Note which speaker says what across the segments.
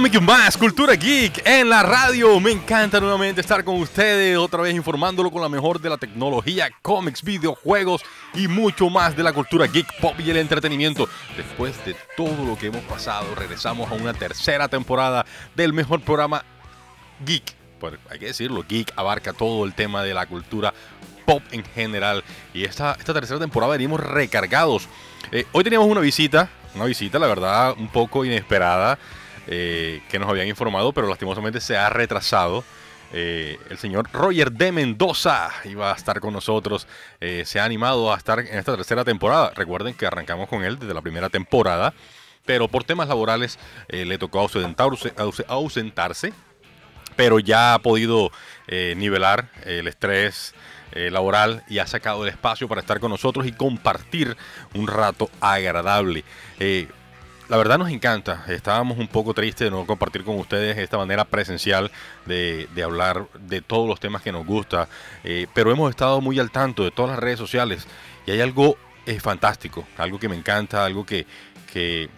Speaker 1: Comic Más, Cultura Geek en la radio. Me encanta nuevamente estar con ustedes, otra vez informándolo con la mejor de la tecnología, cómics, videojuegos y mucho más de la cultura geek, pop y el entretenimiento. Después de todo lo que hemos pasado, regresamos a una tercera temporada del mejor programa geek. Pues hay que decirlo, geek abarca todo el tema de la cultura pop en general. Y esta, esta tercera temporada venimos recargados. Eh, hoy teníamos una visita una visita, la verdad, un poco inesperada, eh, que nos habían informado, pero lastimosamente se ha retrasado. Eh, el señor Roger de Mendoza iba a estar con nosotros. Eh, se ha animado a estar en esta tercera temporada. Recuerden que arrancamos con él desde la primera temporada, pero por temas laborales le tocó ausentarse, ausentarse, pero ya ha podido nivelar el estrés. laboral y ha sacado el espacio para estar con nosotros y compartir un rato agradable. La verdad nos encanta. Estábamos un poco tristes de no compartir con ustedes esta manera presencial de, hablar de todos los temas que nos gusta. Eh, pero hemos estado muy al tanto de todas las redes sociales y hay algo eh, fantástico, algo que me encanta, algo que,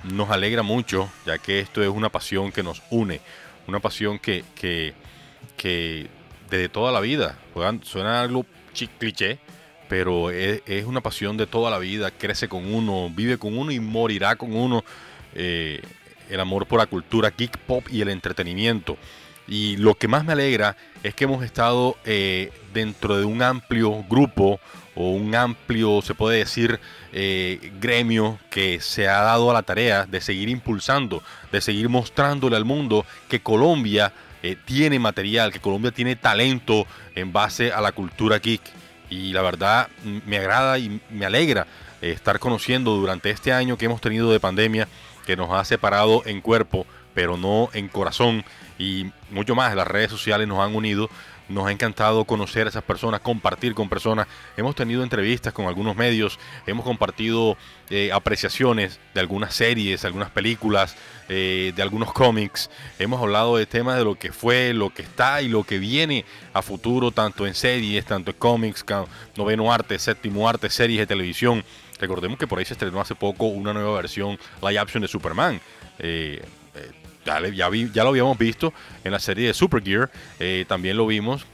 Speaker 1: nos alegra mucho, ya que esto es una pasión que nos une, una pasión que, que, que desde toda la vida, suena algo cliché, pero es, una pasión de toda la vida, crece con uno, vive con uno y morirá con uno. Eh, el amor por la cultura geek pop y el entretenimiento. Y lo que más me alegra es que hemos estado eh, dentro de un amplio grupo o un amplio, se puede decir, eh, gremio que se ha dado a la tarea de seguir impulsando, de seguir mostrándole al mundo que Colombia tiene material, que Colombia tiene talento en base a la cultura geek y la verdad me agrada y me alegra estar conociendo durante este año que hemos tenido de pandemia que nos ha separado en cuerpo pero no en corazón y mucho más las redes sociales nos han unido nos ha encantado conocer a esas personas, compartir con personas. Hemos tenido entrevistas con algunos medios, hemos compartido eh, apreciaciones de algunas series, algunas películas, eh, de algunos cómics. Hemos hablado de temas de lo que fue, lo que está y lo que viene a futuro, tanto en series, tanto en cómics, noveno arte, séptimo arte, series de televisión. Recordemos que por ahí se estrenó hace poco una nueva versión live action de Superman. Eh, ya, ya, lo habíamos visto en la serie de Supergear, eh, también lo vimos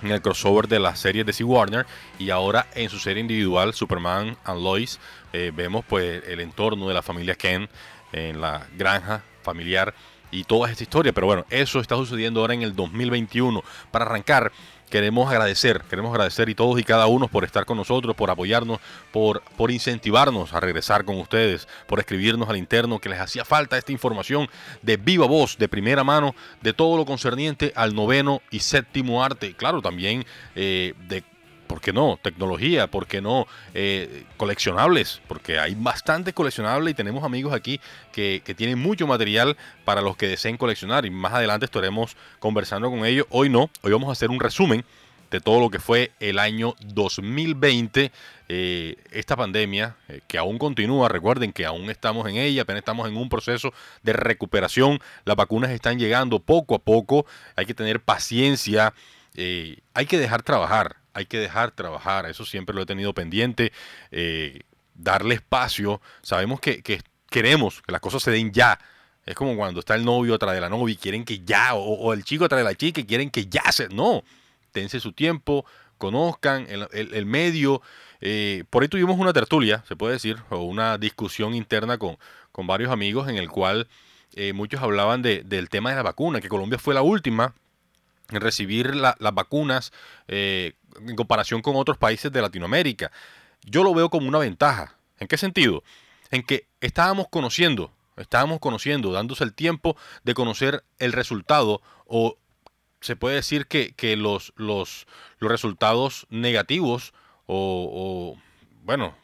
Speaker 1: en el crossover de la serie de C. Warner y ahora en su serie individual Superman and Lois eh, vemos pues el entorno de la familia Ken en la granja familiar y toda esta historia. Pero bueno, eso está sucediendo ahora en el 2021. Para arrancar, queremos agradecer, queremos agradecer y todos y cada uno por estar con nosotros, por apoyarnos, por, por incentivarnos a regresar con ustedes, por escribirnos al interno que les hacía falta esta información de viva voz, de primera mano, de todo lo concerniente al noveno y séptimo arte. Claro, también eh, de ¿por qué no? Tecnología, ¿por qué no? Eh, coleccionables, porque hay bastante coleccionables y tenemos amigos aquí que, tienen mucho material para los que deseen coleccionar y más adelante estaremos conversando con ellos. Hoy no, hoy vamos a hacer un resumen de todo lo que fue el año 2020, eh, esta pandemia eh, que aún continúa, recuerden que aún estamos en ella, apenas estamos en un proceso de recuperación, las vacunas están llegando poco a poco, hay que tener paciencia, hay que dejar trabajar, hay que dejar trabajar, eso siempre lo he tenido pendiente, eh, darle espacio, sabemos que, queremos que las cosas se den ya, es como cuando está el novio atrás de la novia y quieren que ya, o, el chico atrás de la chica y quieren que ya se... No, dense su tiempo, conozcan el, medio. Eh, por ahí tuvimos una tertulia, se puede decir, o una discusión interna con, con varios amigos en el cual eh, muchos hablaban del tema de la vacuna, que Colombia fue la última recibir las vacunas eh, en comparación con otros países de Latinoamérica. Yo lo veo como una ventaja. ¿En qué sentido? En que estábamos conociendo, estábamos conociendo, dándose el tiempo de conocer el resultado o se puede decir que, los, los, los, resultados negativos o, bueno,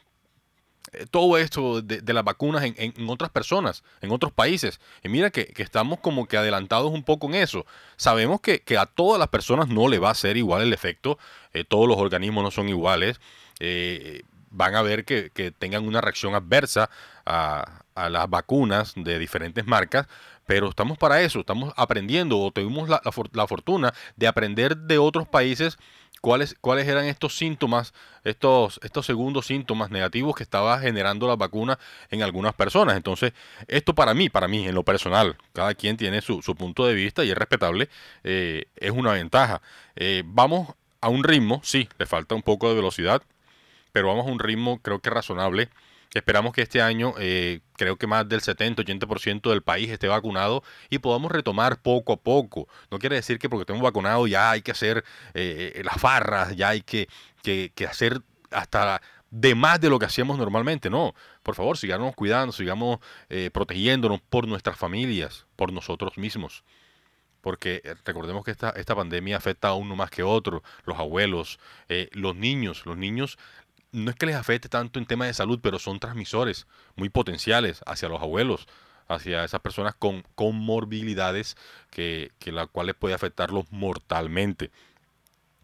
Speaker 1: todo esto de, las vacunas en, otras personas, en otros países. Y mira que, estamos como que adelantados un poco en eso. Sabemos que, a todas las personas no le va a ser igual el efecto, eh, todos los organismos no son iguales. Eh, van a ver que, tengan una reacción adversa a, las vacunas de diferentes marcas, pero estamos para eso, estamos aprendiendo o tuvimos la, la fortuna de aprender de otros países cuáles, cuáles eran estos síntomas, estos, estos segundos síntomas negativos que estaba generando la vacuna en algunas personas. Entonces, esto para mí, para mí, en lo personal, cada quien tiene su, punto de vista y es respetable, eh, es una ventaja. Eh, vamos a un ritmo, sí, le falta un poco de velocidad, pero vamos a un ritmo creo que razonable Esperamos que este año, eh, creo que más del 70-80% del país esté vacunado y podamos retomar poco a poco. No quiere decir que porque estemos vacunados ya hay que hacer eh, eh, las farras, ya hay que, que, hacer hasta de más de lo que hacíamos normalmente. No, por favor, sigamos cuidando, sigamos protegiéndonos por nuestras familias, por nosotros mismos. Porque recordemos que esta, esta pandemia afecta a uno más que otro, los abuelos, los niños. Los niños no es que les afecte tanto en tema de salud, pero son transmisores muy potenciales hacia los abuelos, hacia esas personas con comorbilidades que, que las cuales puede afectarlos mortalmente.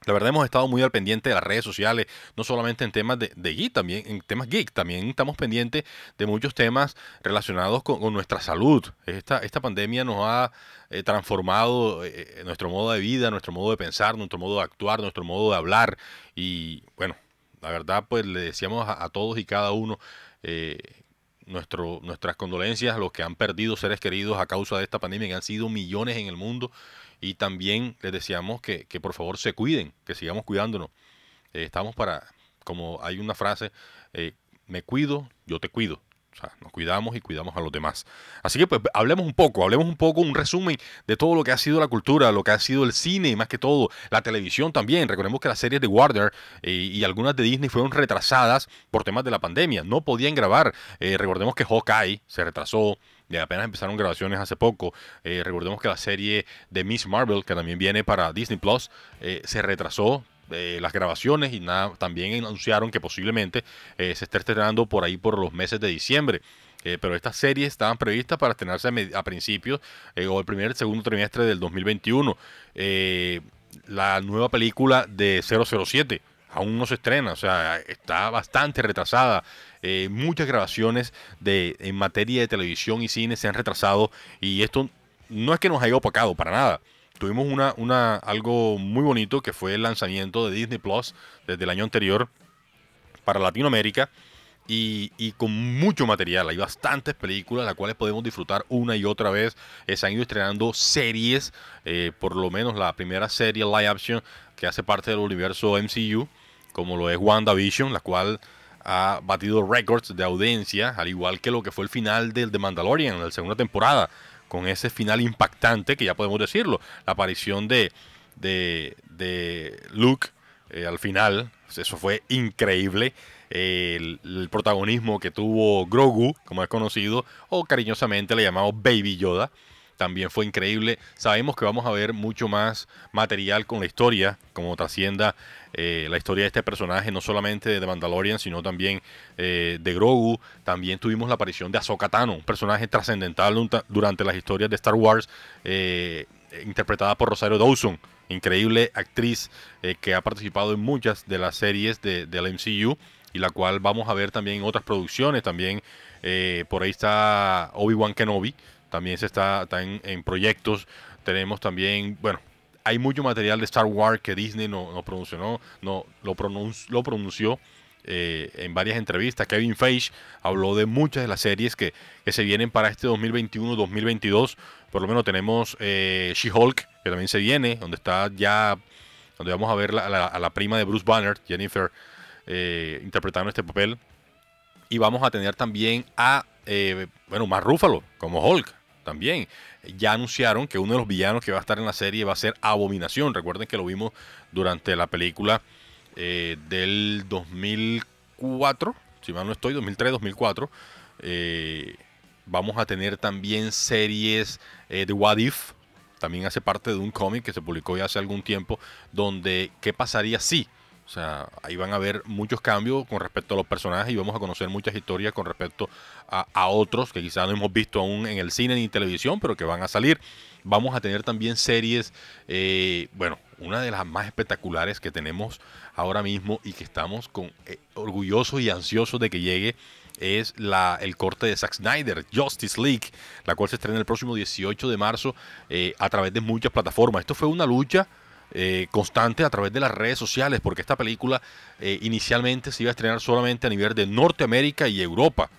Speaker 1: La verdad hemos estado muy al pendiente de las redes sociales, no solamente en temas de, geek, también en temas geek, también estamos pendientes de muchos temas relacionados con, nuestra salud. Esta, esta pandemia nos ha eh, transformado eh, nuestro modo de vida, nuestro modo de pensar, nuestro modo de actuar, nuestro modo de hablar y bueno, la verdad, pues le decíamos a, todos y cada uno eh, nuestro, nuestras condolencias a los que han perdido seres queridos a causa de esta pandemia, que han sido millones en el mundo. Y también les decíamos que, que por favor se cuiden, que sigamos cuidándonos. Eh, estamos para, como hay una frase, eh, me cuido, yo te cuido. O sea, nos cuidamos y cuidamos a los demás. Así que pues hablemos un poco, hablemos un poco, un resumen de todo lo que ha sido la cultura, lo que ha sido el cine, más que todo, la televisión también. Recordemos que las series de Warner eh, y algunas de Disney fueron retrasadas por temas de la pandemia. No podían grabar. Eh, recordemos que Hawkeye se retrasó. Y apenas empezaron grabaciones hace poco. Eh, recordemos que la serie de Miss Marvel, que también viene para Disney Plus, se retrasó las grabaciones y nada, también anunciaron que posiblemente eh, se esté estrenando por ahí por los meses de diciembre. Eh, pero estas series estaban previstas para estrenarse a, principios eh, o el primer segundo trimestre del 2021. la nueva película de 007 aún no se estrena, o sea, está bastante retrasada. muchas grabaciones de, en materia de televisión y cine se han retrasado y esto no es que nos haya opacado para nada tuvimos una, una, algo muy bonito que fue el lanzamiento de Disney Plus desde el año anterior para Latinoamérica y, con mucho material. Hay bastantes películas las cuales podemos disfrutar una y otra vez. Eh, se han ido estrenando series, eh, por lo menos la primera serie live action que hace parte del universo MCU, como lo es WandaVision, la cual ha batido récords de audiencia, al igual que lo que fue el final del The Mandalorian la segunda temporada con ese final impactante, que ya podemos decirlo, la aparición de, de, Luke eh, al final, eso fue increíble. El, protagonismo que tuvo Grogu, como es conocido, o cariñosamente le llamamos Baby Yoda, también fue increíble. Sabemos que vamos a ver mucho más material con la historia, como trascienda eh, la historia de este personaje, no solamente de Mandalorian, sino también eh, de Grogu. También tuvimos la aparición de Ahsoka Tano, un personaje trascendental durante las historias de Star Wars, eh, interpretada por Rosario Dawson, increíble actriz que ha participado en muchas de las series de, del MCU y la cual vamos a ver también en otras producciones. También por ahí está Obi-Wan Kenobi, también se está, en, proyectos. Tenemos también, bueno, hay mucho material de Star Wars que Disney no, no pronunció, no, lo, lo pronunció eh, en varias entrevistas. Kevin Feige habló de muchas de las series que, se vienen para este 2021-2022. Por lo menos tenemos eh, She-Hulk, que también se viene, donde está ya, donde vamos a ver a la prima de Bruce Banner, Jennifer, eh, interpretando este papel. Y vamos a tener también a, bueno, más Ruffalo como Hulk también. Ya anunciaron que uno de los villanos que va a estar en la serie va a ser Abominación. Recuerden que lo vimos durante la película eh, del 2004, si mal no estoy, 2003-2004. Eh, vamos a tener también series eh, de What If. También hace parte de un cómic que se publicó ya hace algún tiempo, donde qué pasaría si o sea, ahí van a haber muchos cambios con respecto a los personajes y vamos a conocer muchas historias con respecto a, otros que quizás no hemos visto aún en el cine ni en televisión, pero que van a salir. Vamos a tener también series, eh, bueno, una de las más espectaculares que tenemos ahora mismo y que estamos con, eh, orgullosos y ansiosos de que llegue es la, el corte de Zack Snyder, Justice League, la cual se estrena el próximo 18 de marzo eh, a través de muchas plataformas. Esto fue una lucha eh, constante a través de las redes sociales, porque esta película eh, inicialmente se iba a estrenar solamente a nivel de Norteamérica y Europa.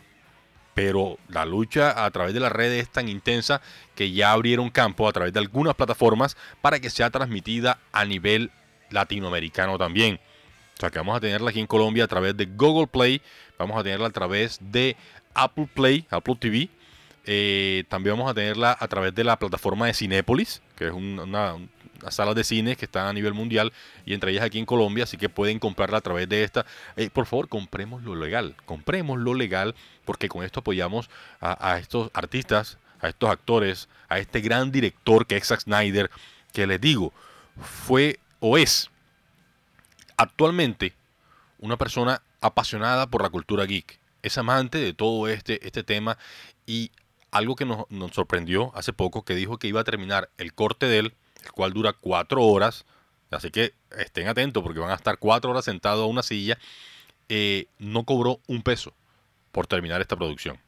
Speaker 1: Pero la lucha a través de las redes es tan intensa que ya abrieron campo a través de algunas plataformas para que sea transmitida a nivel latinoamericano también. O sea que vamos a tenerla aquí en Colombia a través de Google Play, vamos a tenerla a través de Apple Play, Apple TV. Eh, también vamos a tenerla a través de la plataforma de Cinépolis, que es una, sala de cine que está a nivel mundial y entre ellas aquí en Colombia, así que pueden comprarla a través de esta. Eh, por favor, compremos lo legal, compremos lo legal, porque con esto apoyamos a, a, estos artistas, a estos actores, a este gran director que es Zack Snyder, que les digo, fue o es actualmente una persona apasionada por la cultura geek. Es amante de todo este, este tema y algo que nos, sorprendió hace poco, que dijo que iba a terminar el corte de él, el cual dura cuatro horas, así que estén atentos porque van a estar cuatro horas sentados a una silla, eh, no cobró un peso por terminar esta producción.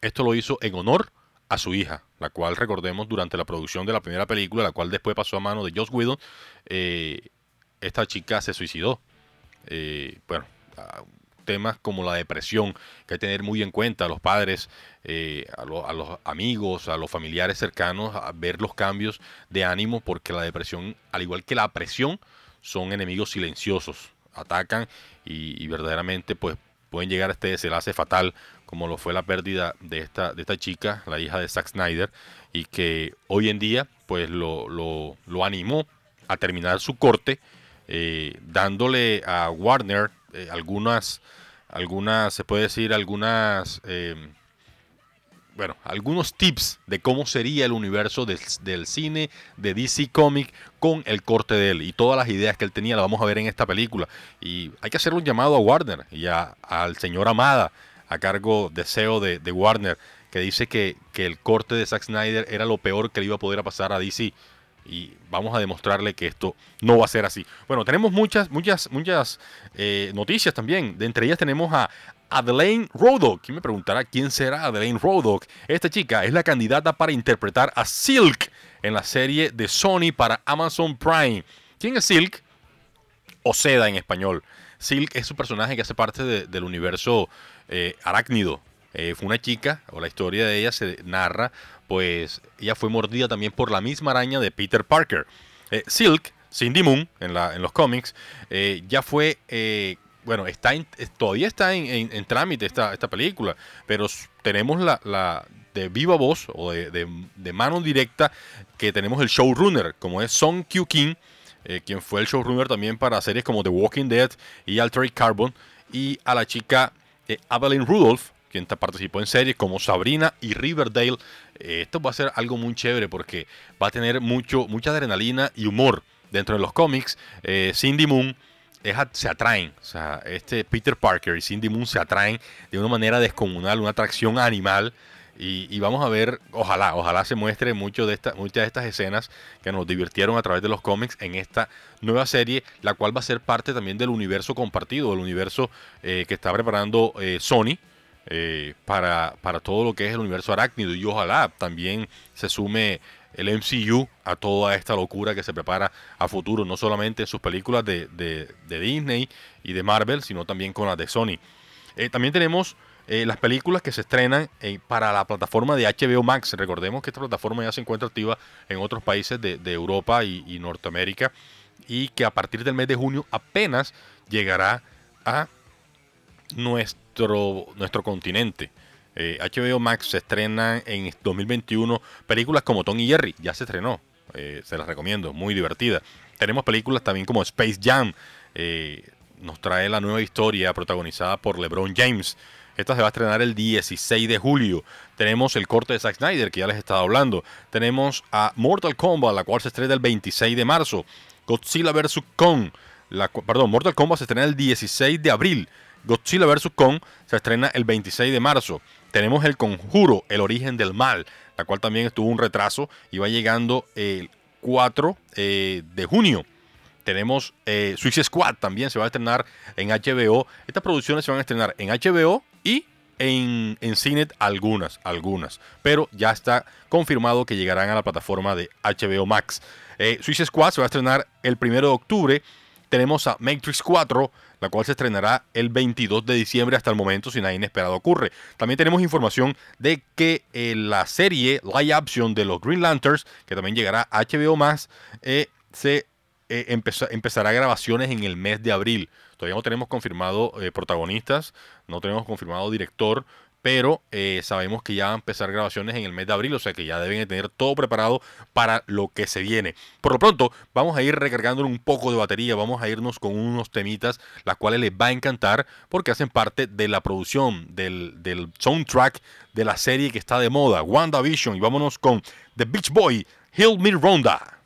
Speaker 1: Esto lo hizo en honor a su hija, la cual recordemos durante la producción de la primera película, la cual después pasó a mano de Joss Whedon, eh, esta chica se suicidó. Eh, bueno, temas como la depresión que hay que tener muy en cuenta a los padres, eh, a, los amigos, a los familiares cercanos, a ver los cambios de ánimo, porque la depresión, al igual que la presión, son enemigos silenciosos, atacan y, verdaderamente pues pueden llegar a este desenlace fatal como lo fue la pérdida de esta, de esta chica, la hija de Zack Snyder, y que hoy en día pues lo, lo, animó a terminar su corte eh, dándole a Warner eh, algunas, algunas, se puede decir, algunas, eh, bueno, algunos tips de cómo sería el universo del, cine de DC Comic con el corte de él y todas las ideas que él tenía las vamos a ver en esta película. Y hay que hacer un llamado a Warner y al señor Amada a cargo de CEO de, Warner que dice que, que el corte de Zack Snyder era lo peor que le iba a poder pasar a DC y vamos a demostrarle que esto no va a ser así. Bueno, tenemos muchas, muchas, muchas eh, noticias también. De entre ellas tenemos a Adelaine Rodock. ¿Quién me preguntará quién será Adelaine Rodock? Esta chica es la candidata para interpretar a Silk en la serie de Sony para Amazon Prime. ¿Quién es Silk? O Seda en español. Silk es un personaje que hace parte del universo eh, arácnido. Eh, fue una chica, o la historia de ella se narra pues ella fue mordida también por la misma araña de Peter Parker. Eh, Silk, Cindy Moon, en, la, en los cómics, eh, ya fue, bueno, está todavía está en, trámite esta, esta, película, pero tenemos la, de viva voz o de, mano directa que tenemos el showrunner, como es Song Kyu Kim, quien fue el showrunner también para series como The Walking Dead y Altered Carbon, y a la chica Evelyn Rudolph, quien participó en series como Sabrina y Riverdale. Eh, esto va a ser algo muy chévere porque va a tener mucho, mucha adrenalina y humor dentro de los cómics. Eh, Cindy Moon se atraen, o sea, este Peter Parker y Cindy Moon se atraen de una manera descomunal, una atracción animal. Y, vamos a ver, ojalá, ojalá se muestre mucho de esta, muchas de estas escenas que nos divirtieron a través de los cómics en esta nueva serie, la cual va a ser parte también del universo compartido, del universo eh, que está preparando Sony eh, para, para todo lo que es el universo arácnido y ojalá también se sume el MCU a toda esta locura que se prepara a futuro, no solamente en sus películas de, Disney y de Marvel, sino también con las de Sony. Eh, también tenemos eh, las películas que se estrenan para la plataforma de HBO Max. Recordemos que esta plataforma ya se encuentra activa en otros países de, Europa y Norteamérica y que a partir del mes de junio apenas llegará a nuestro, nuestro continente. HBO eh, Max se estrena en 2021 películas como Tom y Jerry, ya se estrenó, eh, se las recomiendo, muy divertida. Tenemos películas también como Space Jam, eh, nos trae la nueva historia protagonizada por LeBron James. Esta se va a estrenar el 16 de julio. Tenemos el corte de Zack Snyder, que ya les he estado hablando. Tenemos a Mortal Kombat, la cual se estrena el 26 de marzo. Godzilla vs. Kong, la, perdón, Mortal Kombat se estrena el 16 de abril. Godzilla vs. Kong se estrena el 26 de marzo. Tenemos El Conjuro, El Origen del Mal, la cual también estuvo un retraso y va llegando el 4 eh, de junio. Tenemos eh, Suicide Squad, también se va a estrenar en HBO. Estas producciones se van a estrenar en HBO y en, en Cinet algunas, algunas. Pero ya está confirmado que llegarán a la plataforma de HBO Max. Eh, Suicide Squad se va a estrenar el 1 de octubre. Tenemos a Matrix 4, la cual se estrenará el 22 de diciembre hasta el momento, si nada inesperado ocurre. También tenemos información de que eh, la serie live action de los Green Lanterns, que también llegará a HBO Max, eh, se eh, empezará grabaciones en el mes de abril. Todavía no tenemos confirmado protagonistas, no tenemos confirmado director, pero eh, sabemos que ya van a empezar grabaciones en el mes de abril, o sea que ya deben tener todo preparado para lo que se viene. Por lo pronto, vamos a ir recargando un poco de batería, vamos a irnos con unos temitas, las cuales les va a encantar porque hacen parte de la producción del, del soundtrack de la serie que está de moda, WandaVision, y vámonos con The Beach Boy, Hill Me Ronda.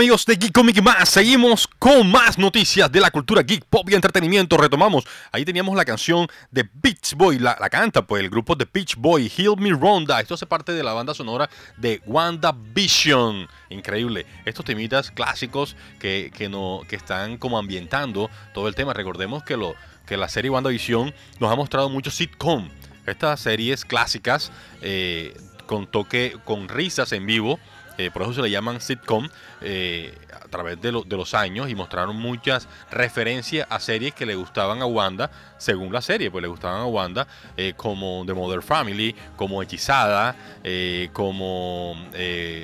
Speaker 1: Amigos de Geek Comic Más, seguimos con más noticias de la cultura geek, pop y entretenimiento. Retomamos, ahí teníamos la canción de Beach Boy, la, canta pues el grupo de Beach Boy, Heal Me Ronda. Esto hace parte de la banda sonora de WandaVision. Increíble. Estos temitas clásicos que, que, no, que están como ambientando todo el tema. Recordemos que, lo, que la serie WandaVision nos ha mostrado mucho sitcom. Estas series clásicas eh, con toque, con risas en vivo eh, por eso se le llaman sitcom, eh, a través de, los años y mostraron muchas referencias a series que le gustaban a Wanda, según la serie, pues le gustaban a Wanda, eh, como The Mother Family, como Hechizada, como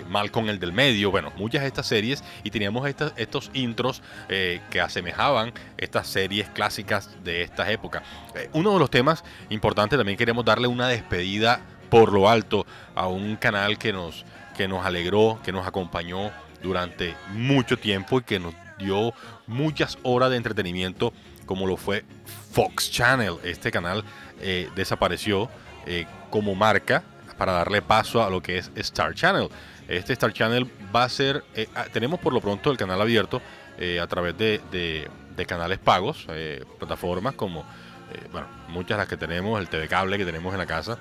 Speaker 1: Malcolm el del medio, bueno, muchas de estas series y teníamos estas, estos intros que asemejaban estas series clásicas de estas épocas. uno de los temas importantes, también queremos darle una despedida por lo alto a un canal que nos que nos alegró, que nos acompañó durante mucho tiempo y que nos dio muchas horas de entretenimiento como lo fue Fox Channel. Este canal eh, desapareció eh, como marca para darle paso a lo que es Star Channel. Este Star Channel va a ser, eh, ah, tenemos por lo pronto el canal abierto a través de, de canales pagos, plataformas como, bueno, muchas las que tenemos, el TV cable que tenemos en la casa,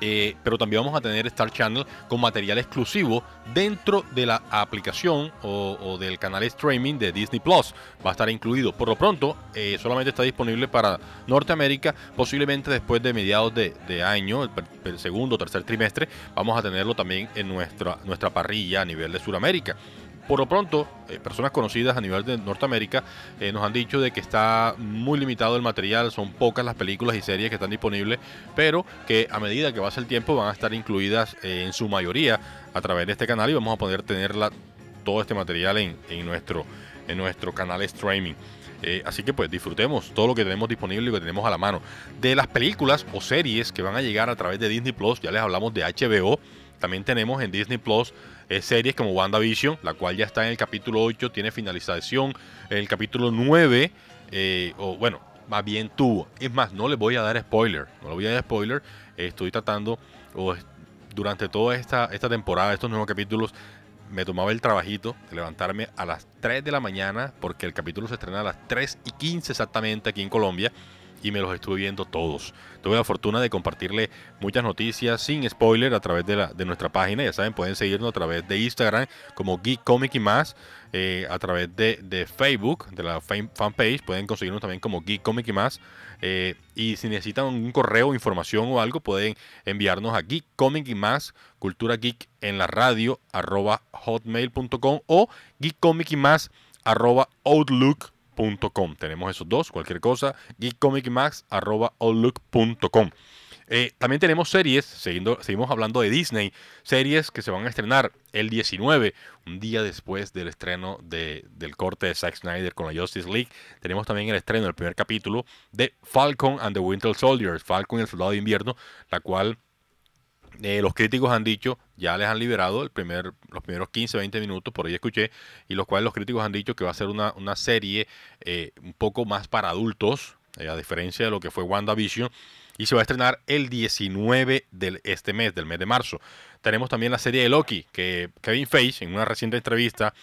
Speaker 1: Eh, pero también vamos a tener Star Channel con material exclusivo dentro de la aplicación o, del canal streaming de Disney Plus. Va a estar incluido. Por lo pronto, eh, solamente está disponible para Norteamérica. Posiblemente después de mediados de, año, el, segundo o tercer trimestre, vamos a tenerlo también en nuestra, nuestra parrilla a nivel de Sudamérica. Por lo pronto, eh, personas conocidas a nivel de Norteamérica eh, nos han dicho de que está muy limitado el material, son pocas las películas y series que están disponibles, pero que a medida que pase el tiempo van a estar incluidas eh, en su mayoría a través de este canal y vamos a poder tenerla todo este material en, nuestro, en nuestro canal streaming. así que pues disfrutemos todo lo que tenemos disponible y que tenemos a la mano. De las películas o series que van a llegar a través de Disney Plus, ya les hablamos de HBO, también tenemos en Disney Plus eh, series como WandaVision, la cual ya está en el capítulo 8, tiene finalización. En el capítulo 9, eh, o bueno, más bien tuvo. Es más, no les voy a dar spoiler, no le voy a dar spoiler. estoy tratando, o durante toda esta, esta temporada, estos nuevos capítulos, me tomaba el trabajito de levantarme a las 3 de la mañana, porque el capítulo se estrena a las 3 y 15 exactamente aquí en Colombia y me los estuve viendo todos. Tuve la fortuna de compartirle muchas noticias sin spoiler a través de, la, de nuestra página. Ya saben, pueden seguirnos a través de Instagram como Geek Comic y más. Eh, a través de, de, Facebook, de la fanpage, pueden conseguirnos también como Geek Comic y más. Eh, y si necesitan un correo, información o algo, pueden enviarnos a Geek Comic y más, Cultura Geek en la radio, arroba hotmail.com o Geek Comic y más, arroba outlook.com tenemos esos dos, cualquier cosa, geekcomicmax.outlook.com. Eh, también tenemos series, seguimos hablando de Disney, series que se van a estrenar el 19, un día después del estreno del corte de Zack Snyder con la Justice League. Tenemos también el estreno del primer capítulo de Falcon and the Winter Soldier, Falcon y el Soldado de Invierno, la cual eh, los críticos han dicho, ya les han liberado el primer, los primeros 15, 20 minutos, por ahí escuché, y los cuales los críticos han dicho que va a ser una, serie eh, un poco más para adultos, eh, a diferencia de lo que fue WandaVision, y se va a estrenar el 19 de este mes, del mes de marzo. Tenemos también la serie de Loki, que Kevin Feige, en una reciente entrevista,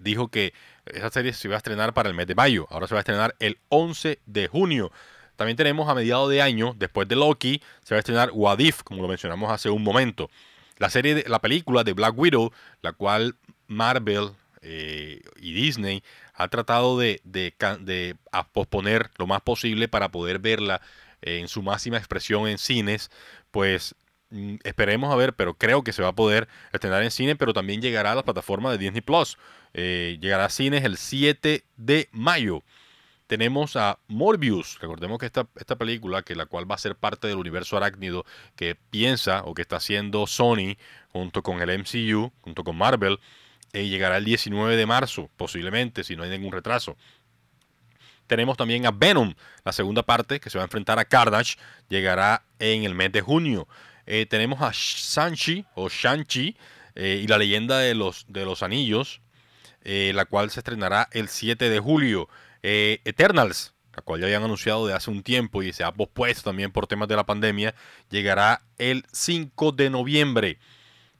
Speaker 1: dijo que esa serie se iba a estrenar para el mes de mayo, ahora se va a estrenar el 11 de junio. También tenemos a mediados de año, después de Loki, se va a estrenar What If, como lo mencionamos hace un momento. La serie, de, la película de Black Widow, la cual Marvel eh, y Disney ha tratado de, posponer lo más posible para poder verla en su máxima expresión en cines, pues mm, esperemos a ver, pero creo que se va a poder estrenar en cine, pero también llegará a la plataforma de Disney Plus. Eh, llegará a cines el 7 de mayo tenemos a Morbius. Recordemos que esta, esta película, que la cual va a ser parte del universo arácnido que piensa o que está haciendo Sony junto con el MCU, junto con Marvel, eh, llegará el 19 de marzo, posiblemente, si no hay ningún retraso. Tenemos también a Venom, la segunda parte que se va a enfrentar a Carnage, llegará en el mes de junio. Eh, tenemos a Shang-Chi o Shang-Chi eh, y la leyenda de los, de los anillos, la cual se estrenará el 7 de julio. Eh, Eternals, la cual ya habían anunciado de hace un tiempo y se ha pospuesto también por temas de la pandemia, llegará el 5 de noviembre.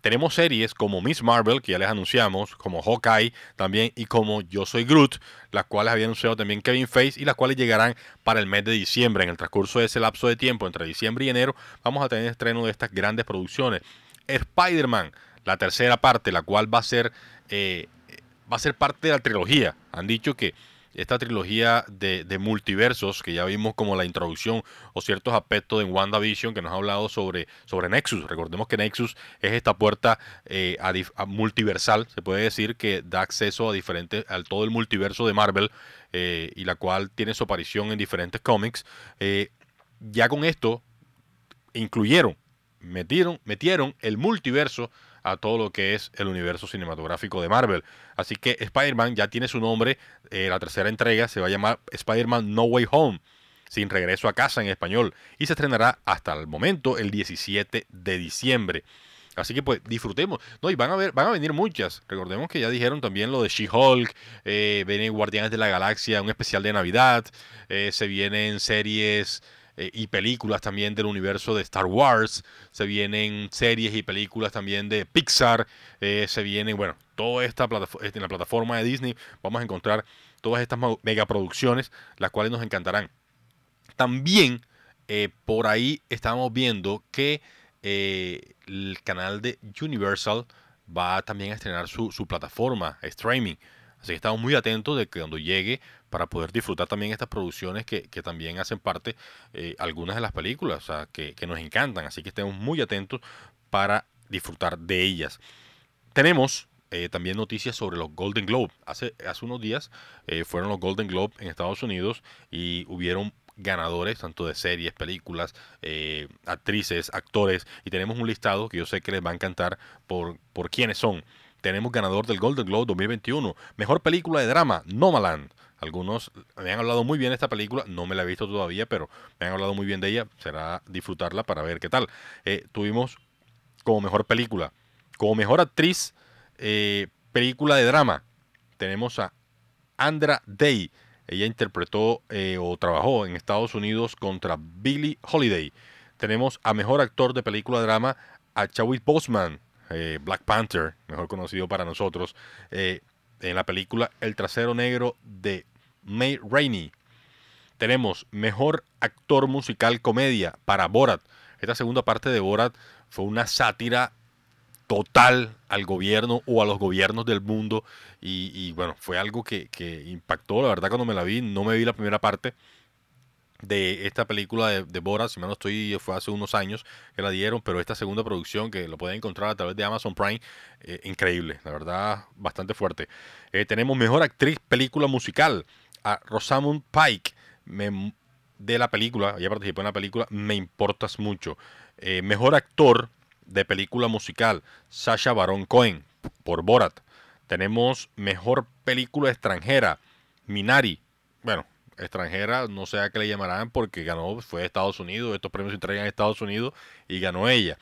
Speaker 1: Tenemos series como Miss Marvel, que ya les anunciamos, como Hawkeye también, y como Yo Soy Groot, las cuales había anunciado también Kevin Feige, y las cuales llegarán para el mes de diciembre. En el transcurso de ese lapso de tiempo, entre diciembre y enero, vamos a tener estreno de estas grandes producciones. Spider-Man, la tercera parte, la cual va a ser, eh, va a ser parte de la trilogía. Han dicho que esta trilogía de, multiversos que ya vimos como la introducción o ciertos aspectos en WandaVision que nos ha hablado sobre, sobre Nexus. Recordemos que Nexus es esta puerta eh, multiversal, se puede decir, que da acceso a diferentes, al todo el multiverso de Marvel eh, y la cual tiene su aparición en diferentes cómics. Eh, ya con esto incluyeron, metieron, metieron el multiverso a todo lo que es el universo cinematográfico de Marvel. Así que Spider-Man ya tiene su nombre, eh, la tercera entrega se va a llamar Spider-Man No Way Home, sin regreso a casa en español, y se estrenará hasta el momento el 17 de diciembre. Así que pues disfrutemos. No, y van a ver, van a venir muchas. Recordemos que ya dijeron también lo de She-Hulk, eh, vienen Guardianes de la Galaxia, un especial de Navidad, eh, se vienen series eh, y películas también del universo de Star Wars, se vienen series y películas también de Pixar, eh, se vienen, bueno, toda esta plataforma, en la plataforma de Disney vamos a encontrar todas estas megaproducciones, las cuales nos encantarán. También eh, por ahí estamos viendo que el canal de Universal va también a estrenar su, plataforma streaming. Así que estamos muy atentos de que cuando llegue para poder disfrutar también estas producciones que, también hacen parte eh, algunas de las películas que, nos encantan. Así que estemos muy atentos para disfrutar de ellas. Tenemos eh, también noticias sobre los Golden Globe. Hace, hace unos días eh, fueron los Golden Globe en Estados Unidos y hubieron ganadores, tanto de series, películas, eh, actrices, actores, y tenemos un listado que yo sé que les va a encantar por, por quiénes son. Tenemos ganador del Golden Globe 2021, mejor película de drama, Nomaland. Algunos me han hablado muy bien de esta película, no me la he visto todavía, pero me han hablado muy bien de ella. Será disfrutarla para ver qué tal. Eh, tuvimos como mejor película, como mejor actriz, eh, película de drama, tenemos a Andra Day ella interpretó eh, o trabajó en Estados Unidos contra Billie Holiday. Tenemos a mejor actor de película drama a Chadwick Boseman, eh, Black Panther, mejor conocido para nosotros, eh, en la película El trasero negro de May Rainey. Tenemos mejor actor musical comedia para Borat. Esta segunda parte de Borat fue una sátira total al gobierno o a los gobiernos del mundo. Y, bueno, fue algo que, impactó, la verdad, cuando me la vi. No me vi la primera parte de esta película de, de Borat, si mal no estoy, fue hace unos años que la dieron, pero esta segunda producción que lo pueden encontrar a través de Amazon Prime, eh, increíble, la verdad, bastante fuerte. Eh, tenemos mejor actriz película musical a Rosamund Pike. de la película, ella participó en la película Me Importas Mucho. Eh, mejor actor de película musical, Sasha Baron Cohen, por Borat. Tenemos mejor película extranjera, Minari. Bueno, extranjera, no sé a qué le llamarán porque ganó, fue de Estados Unidos, estos premios se entregan en Estados Unidos y ganó ella.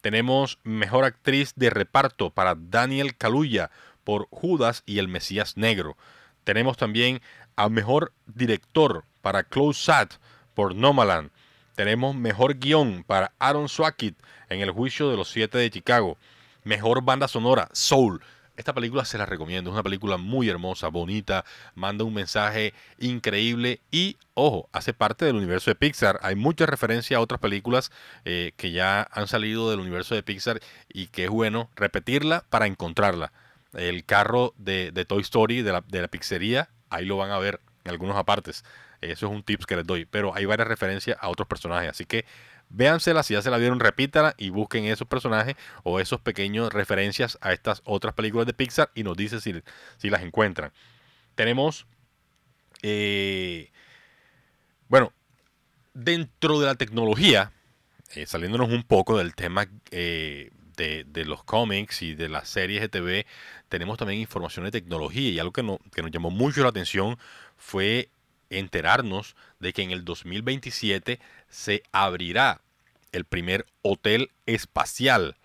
Speaker 1: Tenemos mejor actriz de reparto para Daniel Kaluuya por Judas y el Mesías Negro. Tenemos también a mejor director para Close Sat por Nomaland. Tenemos mejor guion para Aaron Swackit en El juicio de los siete de Chicago. Mejor banda sonora, Soul. Esta película se la recomiendo, es una película muy hermosa, bonita, manda un mensaje increíble y, ojo, hace parte del universo de Pixar. Hay mucha referencia a otras películas eh, que ya han salido del universo de Pixar y que es bueno repetirla para encontrarla. El carro de, Toy Story, de la, de la pizzería, ahí lo van a ver en algunos apartes. Eso es un tips que les doy. Pero hay varias referencias a otros personajes. Así que véansela, si ya se la vieron, repítala y busquen esos personajes o esos pequeños referencias a estas otras películas de Pixar y nos dicen si, si las encuentran. Tenemos, eh, bueno, dentro de la tecnología, eh, saliéndonos un poco del tema eh, de, de, los cómics y de las series de TV, tenemos también información de tecnología y algo que, no, que nos llamó mucho la atención fue enterarnos de que en el 2027 se abrirá el primer hotel espacial.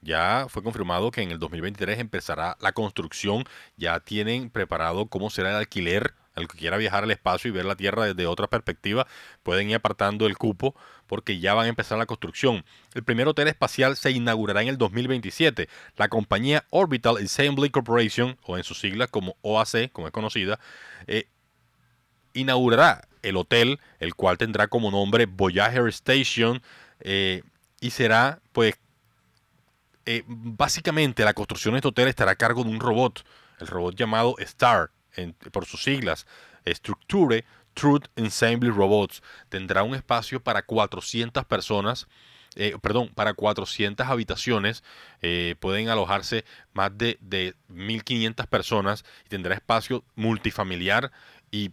Speaker 1: Ya fue confirmado que en el 2023 empezará la construcción. Ya tienen preparado cómo será el alquiler. El que quiera viajar al espacio y ver la Tierra desde otra perspectiva, pueden ir apartando el cupo porque ya van a empezar la construcción. El primer hotel espacial se inaugurará en el 2027. La compañía Orbital Assembly Corporation, o en sus siglas como OAC, como es conocida, eh, inaugurará el hotel, el cual tendrá como nombre Voyager Station eh, y será, pues, eh, básicamente la construcción de este hotel estará a cargo de un robot, el robot llamado STAR, por sus siglas, Structure Truth Ensemble Robots. Tendrá un espacio para 400 personas. Eh, perdón, para 400 habitaciones pueden alojarse más de, de 1500 personas y tendrá espacio multifamiliar y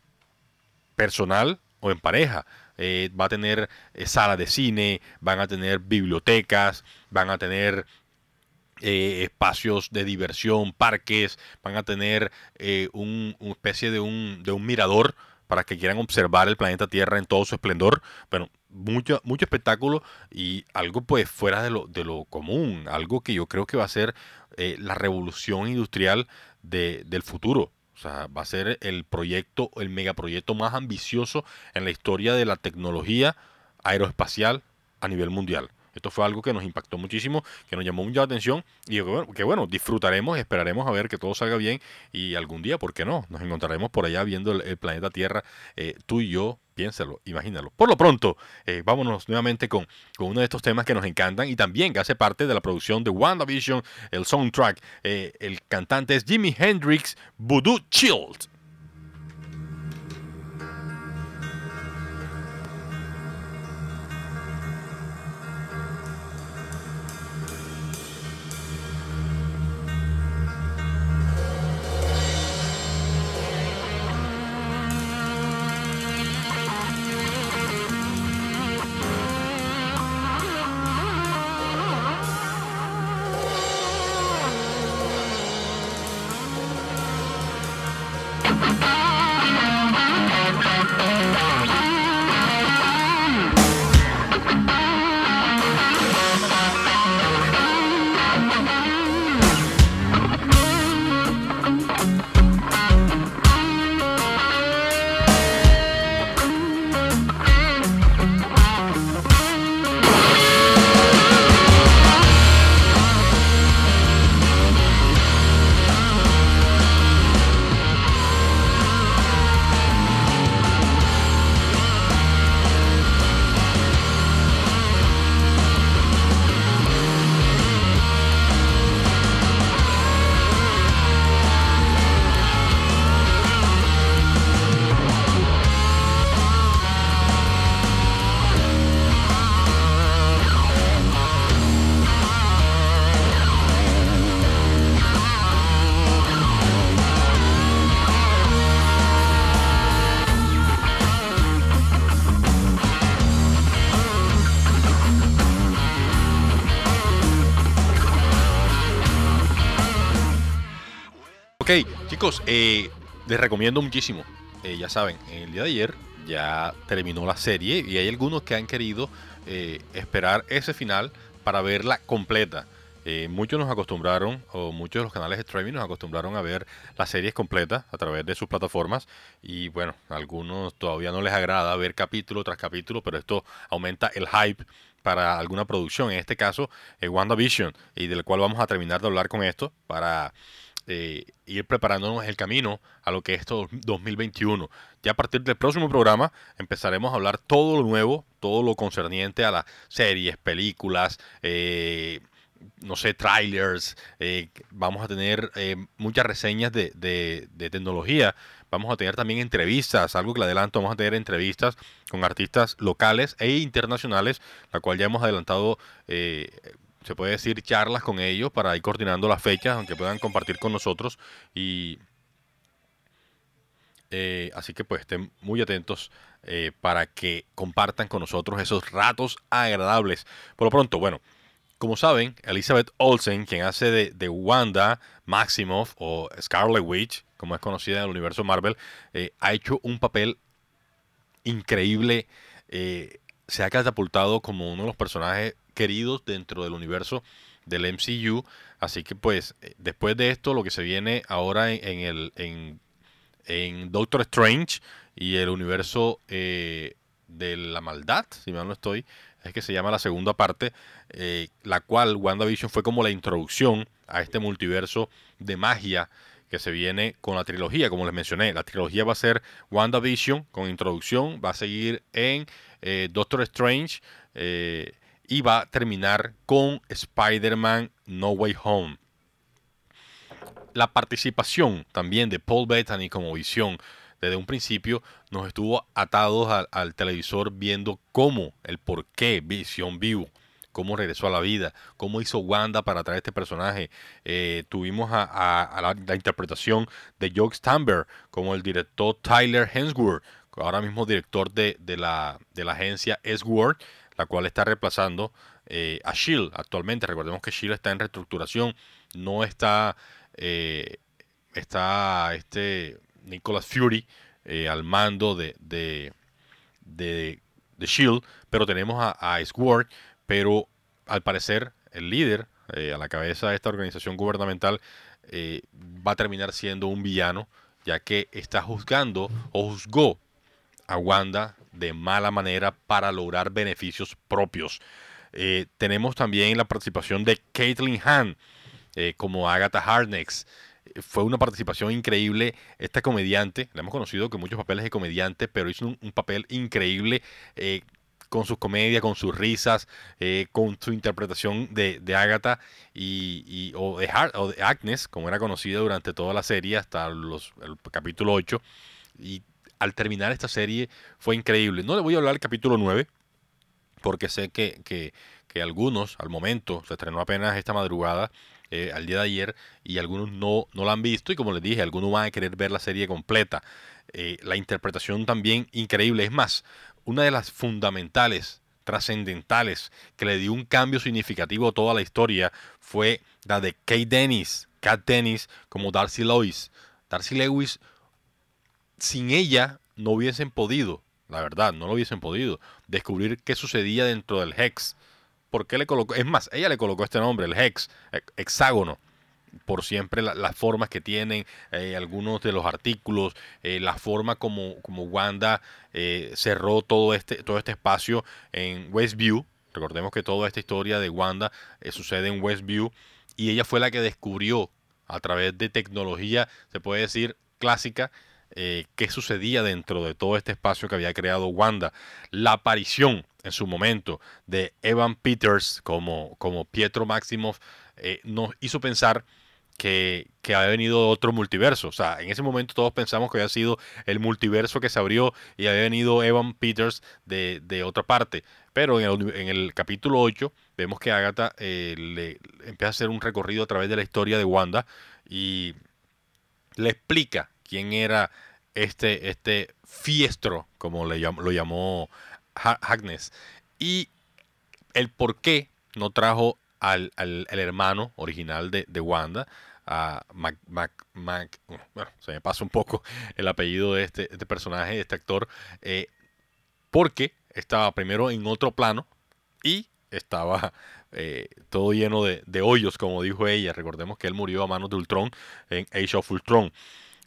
Speaker 1: personal o en pareja. Eh, va a tener eh, sala de cine, van a tener bibliotecas, van a tener eh, espacios de diversión, parques, van a tener un, una especie de un, de un mirador para que quieran observar el planeta Tierra en todo su esplendor. Bueno, mucho, mucho espectáculo y algo pues fuera de lo, de lo común, algo que yo creo que va a ser la revolución industrial de, del futuro. O sea, va a ser el proyecto, el megaproyecto más ambicioso en la historia de la tecnología aeroespacial a nivel mundial. Esto fue algo que nos impactó muchísimo, que nos llamó mucho la atención y que bueno, disfrutaremos, esperaremos a ver que todo salga bien y algún día, ¿por qué no? Nos encontraremos por allá viendo el, planeta Tierra, eh, tú y yo, Piénsalo, imagínalo. Por lo pronto, eh, vámonos nuevamente con, con, uno de estos temas que nos encantan y también que hace parte de la producción de WandaVision, el soundtrack. Eh, el cantante es Jimi Hendrix, Voodoo Chilled. Chicos, eh, les recomiendo muchísimo. Eh, ya saben, el día de ayer ya terminó la serie y hay algunos que han querido eh, esperar ese final para verla completa. muchos nos acostumbraron, o muchos de los canales de streaming nos acostumbraron a ver las series completas a través de sus plataformas. Y bueno, a algunos todavía no les agrada ver capítulo tras capítulo, pero esto aumenta el hype para alguna producción. En este caso, WandaVision, y del cual vamos a terminar de hablar con esto para eh, ir preparándonos el camino a lo que es todo 2021. Ya a partir del próximo programa empezaremos a hablar todo lo nuevo, todo lo concerniente a las series, películas, eh, no sé, trailers. Eh, vamos a tener muchas reseñas de, de, tecnología. Vamos a tener también entrevistas, algo que le adelanto, vamos a tener entrevistas con artistas locales e internacionales, la cual ya hemos adelantado se puede decir, charlas con ellos para ir coordinando las fechas, aunque puedan compartir con nosotros. Y eh, así que pues estén muy atentos eh, para que compartan con nosotros esos ratos agradables. Por lo pronto, bueno, como saben, Elizabeth Olsen, quien hace de, Wanda Maximoff o Scarlet Witch, como es conocida en el universo Marvel, eh, ha hecho un papel increíble. se ha catapultado como uno de los personajes queridos dentro del universo del MCU. Así que pues eh, después de esto lo que se viene ahora en, el en, Doctor Strange y el universo eh, de la maldad, si mal no estoy, es que se llama la segunda parte, eh, la cual WandaVision fue como la introducción a este multiverso de magia que se viene con la trilogía, como les mencioné. La trilogía va a ser WandaVision con introducción, va a seguir en Doctor Strange y va a terminar con Spider-Man No Way Home. La participación también de Paul Bettany como visión desde un principio nos estuvo atados al, televisor viendo cómo, el por qué Visión vivo, cómo regresó a la vida, cómo hizo Wanda para traer este personaje. Eh, tuvimos a, la, interpretación de Joe Stamber como el director Tyler Hensworth, ahora mismo director de, la, de la agencia S-Word, la cual está reemplazando eh, a Shield actualmente. Recordemos que Shield está en reestructuración, no está, eh, está este Nicholas Fury eh, al mando de, de, de, Shield, pero tenemos a, a pero al parecer el líder a la cabeza de esta organización gubernamental va a terminar siendo un villano, ya que está juzgando o juzgó a Wanda de mala manera para lograr beneficios propios. Eh, tenemos también la participación de Caitlin Hahn eh, como Agatha Harkness. fue una participación increíble. Esta comediante, la hemos conocido con muchos papeles de comediante, pero hizo un, papel increíble eh, con sus comedias, con sus risas, con su interpretación de, Agatha y, o, de o, de Agnes, como era conocida durante toda la serie hasta los, el capítulo 8. Y al terminar esta serie fue increíble. No le voy a hablar del capítulo 9, porque sé que, que, que algunos al momento, se estrenó apenas esta madrugada, eh, al día de ayer y algunos no, no la han visto y como les dije, algunos van a querer ver la serie completa. Eh, la interpretación también increíble. Es más, una de las fundamentales, trascendentales, que le dio un cambio significativo a toda la historia fue la de Kate Dennis, Kat Dennis como Darcy Lewis. Darcy Lewis, sin ella no hubiesen podido, la verdad, no lo hubiesen podido, descubrir qué sucedía dentro del Hex por qué le colocó, es más, ella le colocó este nombre, el hex, hexágono, por siempre las formas que tienen, eh, algunos de los artículos, eh, la forma como, como Wanda eh, cerró todo este, todo este espacio en Westview. Recordemos que toda esta historia de Wanda sucede en Westview y ella fue la que descubrió a través de tecnología, se puede decir, clásica, qué sucedía dentro de todo este espacio que había creado Wanda. La aparición en su momento de Evan Peters como, como Pietro Maximoff eh, nos hizo pensar que, había venido otro multiverso. O sea, en ese momento todos pensamos que había sido el multiverso que se abrió y había venido Evan Peters de, otra parte. Pero en el, capítulo 8 vemos que Agatha eh, le empieza a hacer un recorrido a través de la historia de Wanda y le explica quién era este, este fiestro, como le lo llamó Agnes. Y el por qué no trajo al, hermano original de, Wanda, a Mac, Mac, bueno, se me pasa un poco el apellido de este, este personaje, de este actor, eh, porque estaba primero en otro plano y estaba eh, todo lleno de, de, hoyos, como dijo ella. Recordemos que él murió a manos de Ultron en Age of Ultron.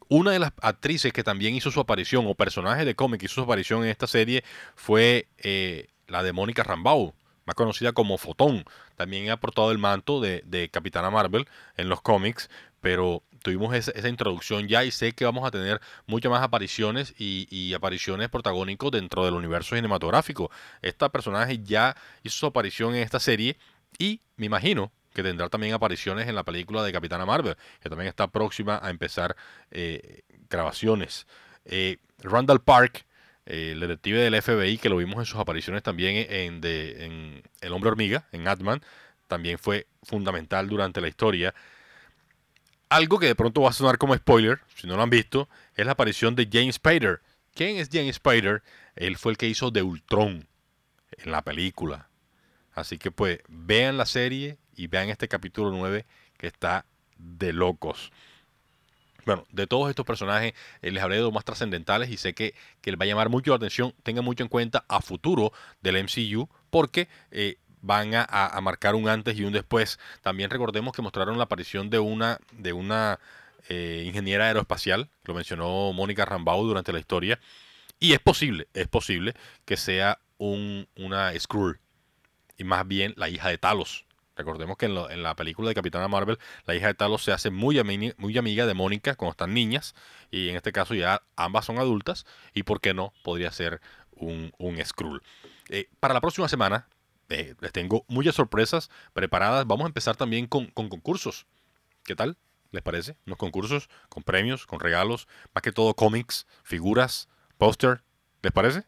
Speaker 1: Una de las actrices que también hizo su aparición, o personaje de cómic que hizo su aparición en esta serie, fue eh, la de Mónica Rambeau, más conocida como Fotón. También ha portado el manto de, Capitana Marvel en los cómics, pero tuvimos esa, introducción ya y sé que vamos a tener muchas más apariciones y, y, apariciones protagónicos dentro del universo cinematográfico. Esta personaje ya hizo su aparición en esta serie y me imagino que tendrá también apariciones en la película de Capitana Marvel, que también está próxima a empezar eh, grabaciones. Eh, Randall Park, eh, el detective del FBI, que lo vimos en sus apariciones también en, en El Hombre Hormiga, en Atman, también fue fundamental durante la historia. Algo que de pronto va a sonar como spoiler, si no lo han visto, es la aparición de James Spader. ¿Quién es James Spader? Él fue el que hizo de Ultron en la película. Así que pues vean la serie y vean este capítulo 9 que está de locos. Bueno, de todos estos personajes eh, les hablé de los más trascendentales y sé que, que, les va a llamar mucho la atención. Tengan mucho en cuenta a futuro del MCU porque eh, van a, marcar un antes y un después. También recordemos que mostraron la aparición de una, de una eh, ingeniera aeroespacial, lo mencionó Mónica Rambau durante la historia. Y es posible, es posible que sea un, una Skrull y más bien la hija de Talos. Recordemos que en, la película de Capitana Marvel, la hija de Talos se hace muy, muy amiga de Mónica cuando están niñas, y en este caso ya ambas son adultas, y por qué no, podría ser un, un Skrull. Eh, para la próxima semana, eh, les tengo muchas sorpresas preparadas. Vamos a empezar también con, con concursos. ¿Qué tal? ¿Les parece? Unos concursos con premios, con regalos, más que todo cómics, figuras, póster. ¿Les parece?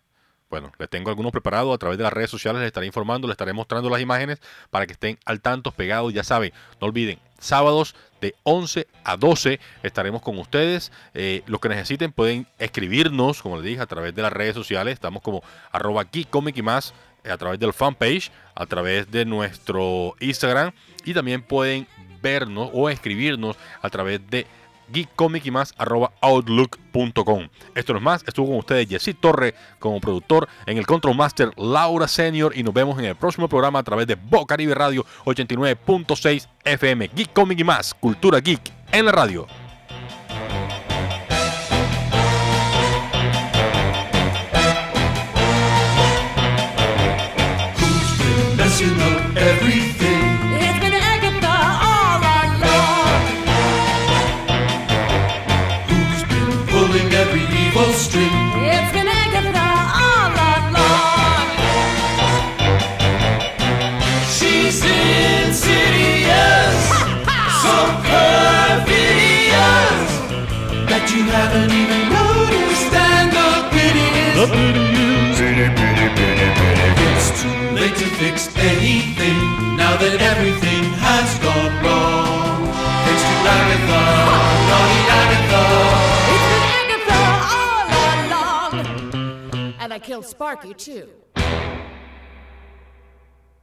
Speaker 1: Bueno, les tengo algunos preparados a través de las redes sociales, les estaré informando, les estaré mostrando las imágenes para que estén al tanto, pegados, ya saben, no olviden, sábados de 11 a 12 estaremos con ustedes. Eh, lo que necesiten pueden escribirnos, como les dije, a través de las redes sociales, estamos como arroba aquí, comic y más, a través del fanpage, a través de nuestro Instagram. Y también pueden vernos o escribirnos a través de geekcomic y más arroba outlook.com. Esto no es más, estuvo con ustedes Jesse Torre como productor, en el Control Master Laura Senior y nos vemos en el próximo programa a través de Bocaribe Radio 89.6 FM. Geek Comic y más, cultura geek en la radio.
Speaker 2: Fix anything now that everything has gone wrong. Thanks to Agatha, naughty Agatha.
Speaker 3: It's been Agatha all along. And I killed Sparky, too.